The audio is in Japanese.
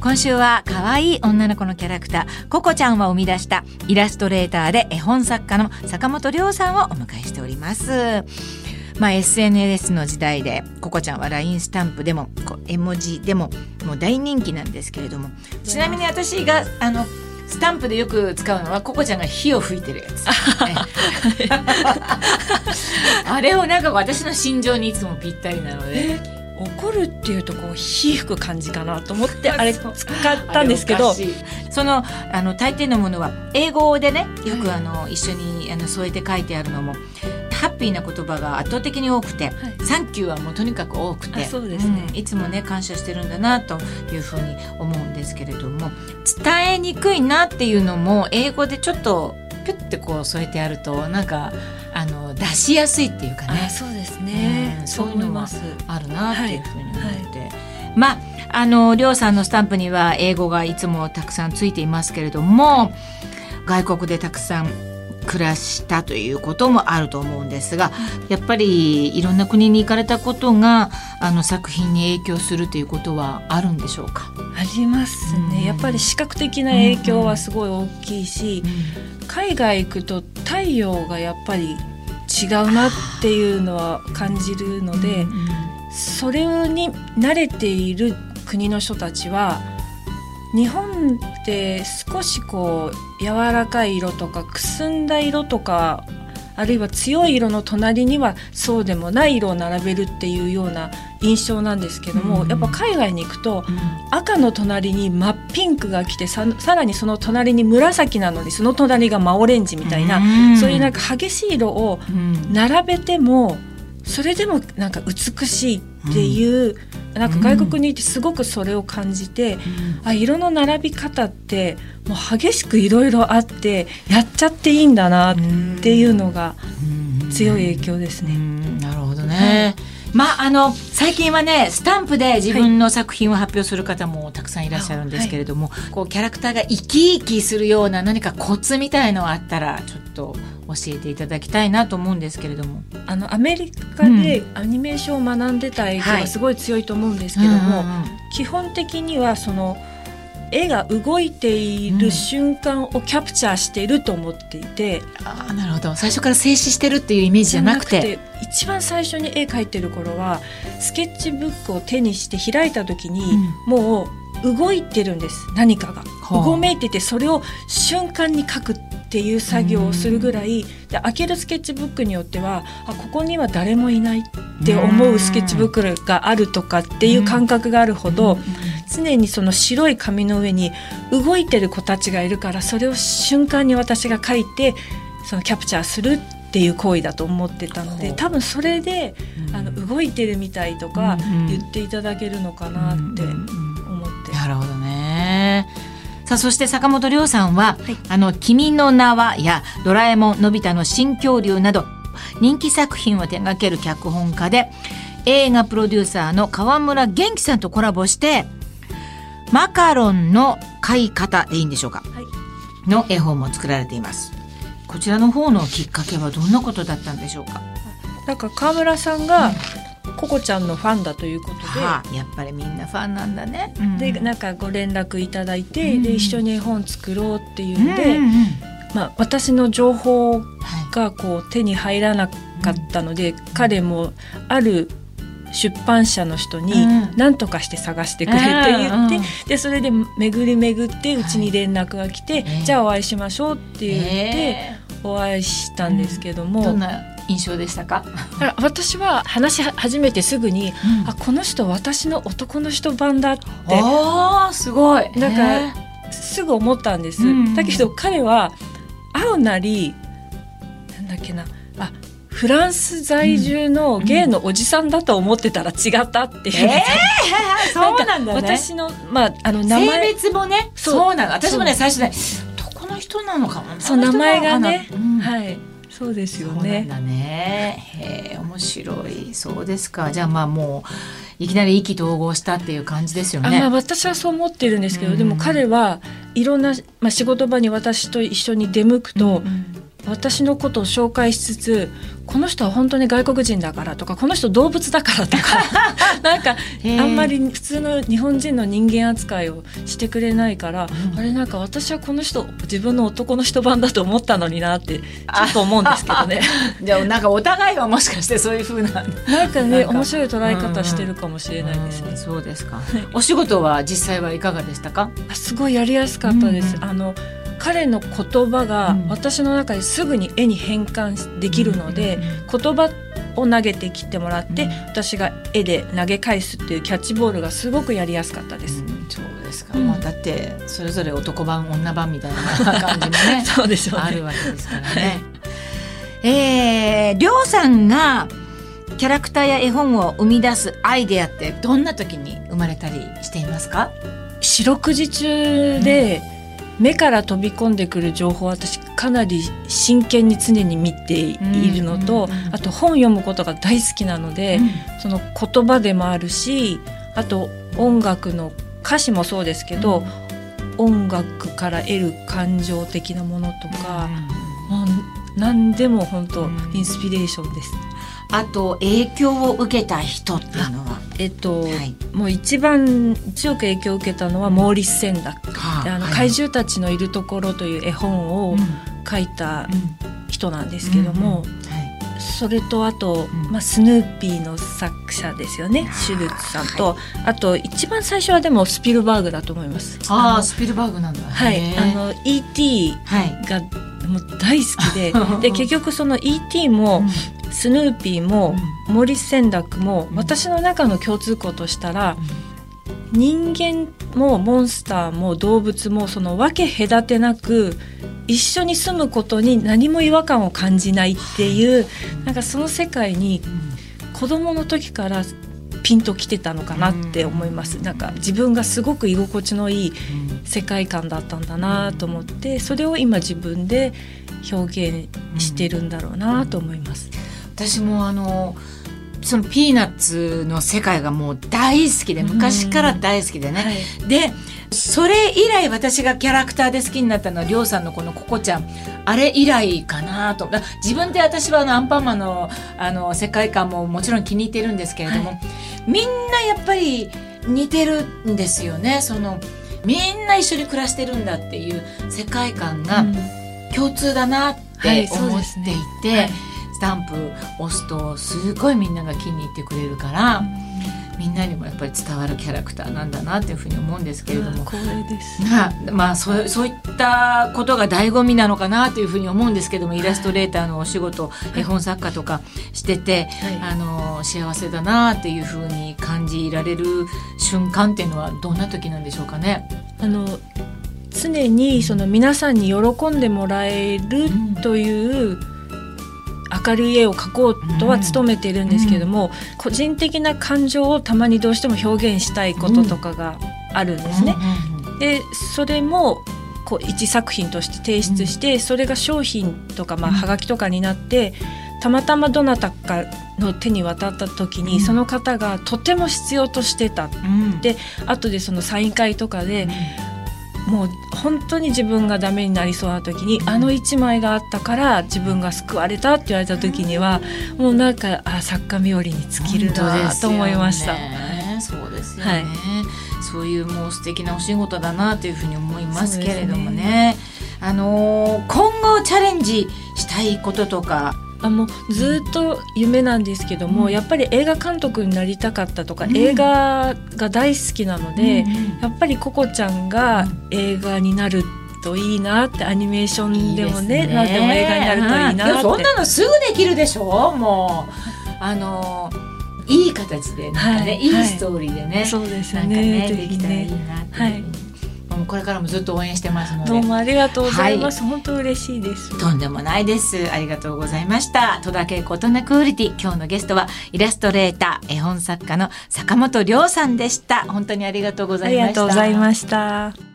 今週は可愛い女の子のキャラクターココちゃんを生み出したイラストレーターで絵本作家の坂本涼さんをお迎えしておりますまあ、SNS の時代でココちゃんは LINE スタンプでも絵文字でももう大人気なんですけれどもちなみに私があのスタンプでよく使うのはココちゃんが火を吹いてるやつ、あれをなんか私の心情にいつもぴったりなので。怒るっていうとこう火吹く感じかなと思って あれ使ったんですけどそのあの大抵のものは英語でねよくあの、一緒にあの添えて書いてあるのもハッピーな言葉が圧倒的に多くて、はい、サンキューはもうとにかく多くてそうですね、うん、いつもね感謝してるんだなというふうに思うんですけれども伝えにくいなっていうのも英語でちょっとピュッてこう添えてあるとなんかあの出しやすいっていうかね。そうですね、うん、そういうのもあるなっていうふうに思って、まああのりょうさんのスタンプには英語がいつもたくさんついていますけれども外国でたくさん暮らしたということもあると思うんですがやっぱりいろんな国に行かれたことがあの作品に影響するということはあるんでしょうか？ありますね、うん、やっぱり視覚的な影響はすごい大きいし、うん、海外行くと太陽がやっぱり違うなっていうのは感じるので、うん、それに慣れている国の人たちは日本って少しこう柔らかい色とかくすんだ色とかあるいは強い色の隣にはそうでもない色を並べるっていうような印象なんですけども、うん、やっぱ海外に行くと、うん、赤の隣に真っピンクが来てさらにその隣に紫なのにその隣が真オレンジみたいな、うん、そういうなんか激しい色を並べても、それでもなんか美しいっていう、なんか外国にいてすごくそれを感じて、うん、あ色の並び方ってもう激しくいろいろあってやっちゃっていいんだなっていうのが強い影響ですね。なるほどね、はいまあ、あの最近はねスタンプで自分の作品を発表する方もたくさんいらっしゃるんですけれども、はい、こうキャラクターが生き生きするような何かコツみたいのがあったらちょっと教えていただきたいなと思うんですけれども。あのアメリカでアニメーションを学んでた影響がすごい強いと思うんですけども、基本的にはその絵が動いている瞬間をキャプチャーしていると思っていて、うん、あなるほど。最初から静止してるっていうイメージじゃなくて。一番最初に絵描いてる頃はスケッチブックを手にして開いた時に、うん、もう動いてるんです何かが。う。ごめいててそれを瞬間に描くっていう作業をするぐらいで開けるスケッチブックによってはあここには誰もいないって思うスケッチブックがあるとかっていう感覚があるほど常にその白い紙の上に動いてる子たちがいるからそれを瞬間に私が書いてそのキャプチャーするっていう行為だと思ってたので多分それで、あの動いてるみたいとか言っていただけるのかなって思って。なるほどねさあそして坂本涼さんは「はい、あの君の名は」や「ドラえもんのび太の新恐竜」など人気作品を手掛ける脚本家で映画プロデューサーの川村元気さんとコラボしてマカロンの買い方でいいんでしょうか、はい、の絵本も作られています。こちらの方のきっかけはどんなことだったんでしょうか。なんか川村さんが、ココちゃんのファンだというこはあ、やっぱりみんなファンなんだね。でなんかご連絡いただいて、うん、で一緒に絵本作ろうっていうんで、うんうん、まあ、私の情報がこう手に入らなかったので、はい、彼もある出版社の人に何とかして探してくれって言って、うん、でそれで巡り巡ってうちに連絡が来て、はい、じゃあお会いしましょうって言ってお会いしたんですけども。どんな印象でしたか？私は話し始めてすぐに、うん、あこの人私の男の人版だって。あすごい。なんかすぐ思ったんです、うん、だけど彼は会うなりなんだっけなあフランス在住のゲイのおじさんだと思ってたら違ったっていう、うん、えー、そうなんだ、ね、私のまああの名前。性別もね。そう。なの私もね最初ね男の人なのかもそう名前がね、うん、はいそうですよね。だね。へえ、面白い。そうですか。じゃあまあもういきなり意気投合したっていう感じですよね。まあ私はそう思ってるんですけど、でも彼はいろんなまあ仕事場に私と一緒に出向くと、うんうん、私のことを紹介しつつこの人は本当に外国人だからとかこの人動物だからとか なんかあんまり普通の日本人の人間扱いをしてくれないから、うん、あれなんか私はこの人自分の男の人版だと思ったのになってちょっと思うんですけどね。じゃあなんかお互いはもしかしてそういうふうななんかね面白い捉え方してるかもしれないですね。うんうん、そうですか。お仕事は実際はいかがでしたか？すごいやりやすかったです。うんうん、あの彼の言葉が私の中ですぐに絵に変換できるので、言葉を投げてきてもらって、私が絵で投げ返すっていうキャッチボールがすごくやりやすかったです。そうですか、もうだってそれぞれ男版女版みたいな感じもねそうでしょう、ね、あるわけです。からね。えー、りょうさんがキャラクターや絵本を生み出すアイデアってどんな時に生まれたりしていますか？四六時中で、うん目から飛び込んでくる情報は私かなり真剣に常に見ているのと、うんうんうん、あと本読むことが大好きなので、うん、その言葉でもあるしあと音楽の歌詞もそうですけど、うん、音楽から得る感情的なものとか、うん、何でも本当、インスピレーションです。あと影響を受けた人っていうのは？えっと、はい、もう一番強く影響を受けたのはモーリス・センダック、はあ、あの、はい、怪獣たちのいるところという絵本を書いた人なんですけども、それとあと、まあ、スヌーピーの作者ですよね、シュルツさんと、あと一番最初はでもスピルバーグだと思います。ああスピルバーグなんだ。はい、あの E.T. がもう大好きで、で結局その E.T. も、スヌーピーも、モリス・センダックも、私の中の共通項としたら、人間もモンスターも動物もその分け隔てなく一緒に住むことに何も違和感を感じないっていうなんかその世界に子供の時からピンときてたのかなって思います、なんか自分がすごく居心地のいい世界観だったんだなと思ってそれを今自分で表現してるんだろうなと思います。私もあのそのピーナッツの世界がもう大好きで昔から大好きでね、はい、でそれ以来私がキャラクターで好きになったのはりょうさんのこのココちゃん。あれ以来かなと。自分で私はあのアンパンマンのあの世界観ももちろん気に入ってるんですけれども、はい、みんなやっぱり似てるんですよねそのみんな一緒に暮らしてるんだっていう世界観が共通だなって思っていて。はいスタンプ押すとすごいみんなが気に入ってくれるから。みんなにもやっぱり伝わるキャラクターなんだなっていうふうに思うんですけれども、まあそうそういったことが醍醐味なのかなというふうに思うんですけどもイラストレーターのお仕事、絵本作家とかしてて、はい、あの幸せだなっていうふうに感じられる瞬間っていうのはどんな時なんでしょうかね？あの常にその皆さんに喜んでもらえるという、うん。明るい絵を描こうとは努めてるんですけども、うん、個人的な感情をたまにどうしても表現したいこととかがあるんですね。でそれもこう一作品として提出して、それが商品とか、まあ、はがきとかになって、たまたまどなたかの手に渡った時に、その方がとても必要としてた、うん、で後でそのサイン会とかで、もう本当に自分がダメになりそうな時に、あの1枚があったから自分が救われたって言われた時には、もうなんかあ作家冥利に尽きるなと思いました。そうですよね、はい、そういうもう素敵なお仕事だなというふうに思いますけれどもね。ね。あの今後チャレンジしたいこととか。あもうずっと夢なんですけども、うん、やっぱり映画監督になりたかったとか、うん、映画が大好きなので、うん、やっぱりココちゃんが映画になるといいなってアニメーションでもねなっても映画になるといいなって。そんなのすぐできるでしょ？もう。あのいい形でなんかね、はい、いいストーリーでね、はい、そうですね。ねできたらいいなって、はい。これからもずっと応援してますので。どうもありがとうございます、はい、本当嬉しいです。とんでもないです。ありがとうございました。戸田恵子となクオリティ。今日のゲストはイラストレーター絵本作家の坂本亮さんでした。本当にありがとうございました。ありがとうございました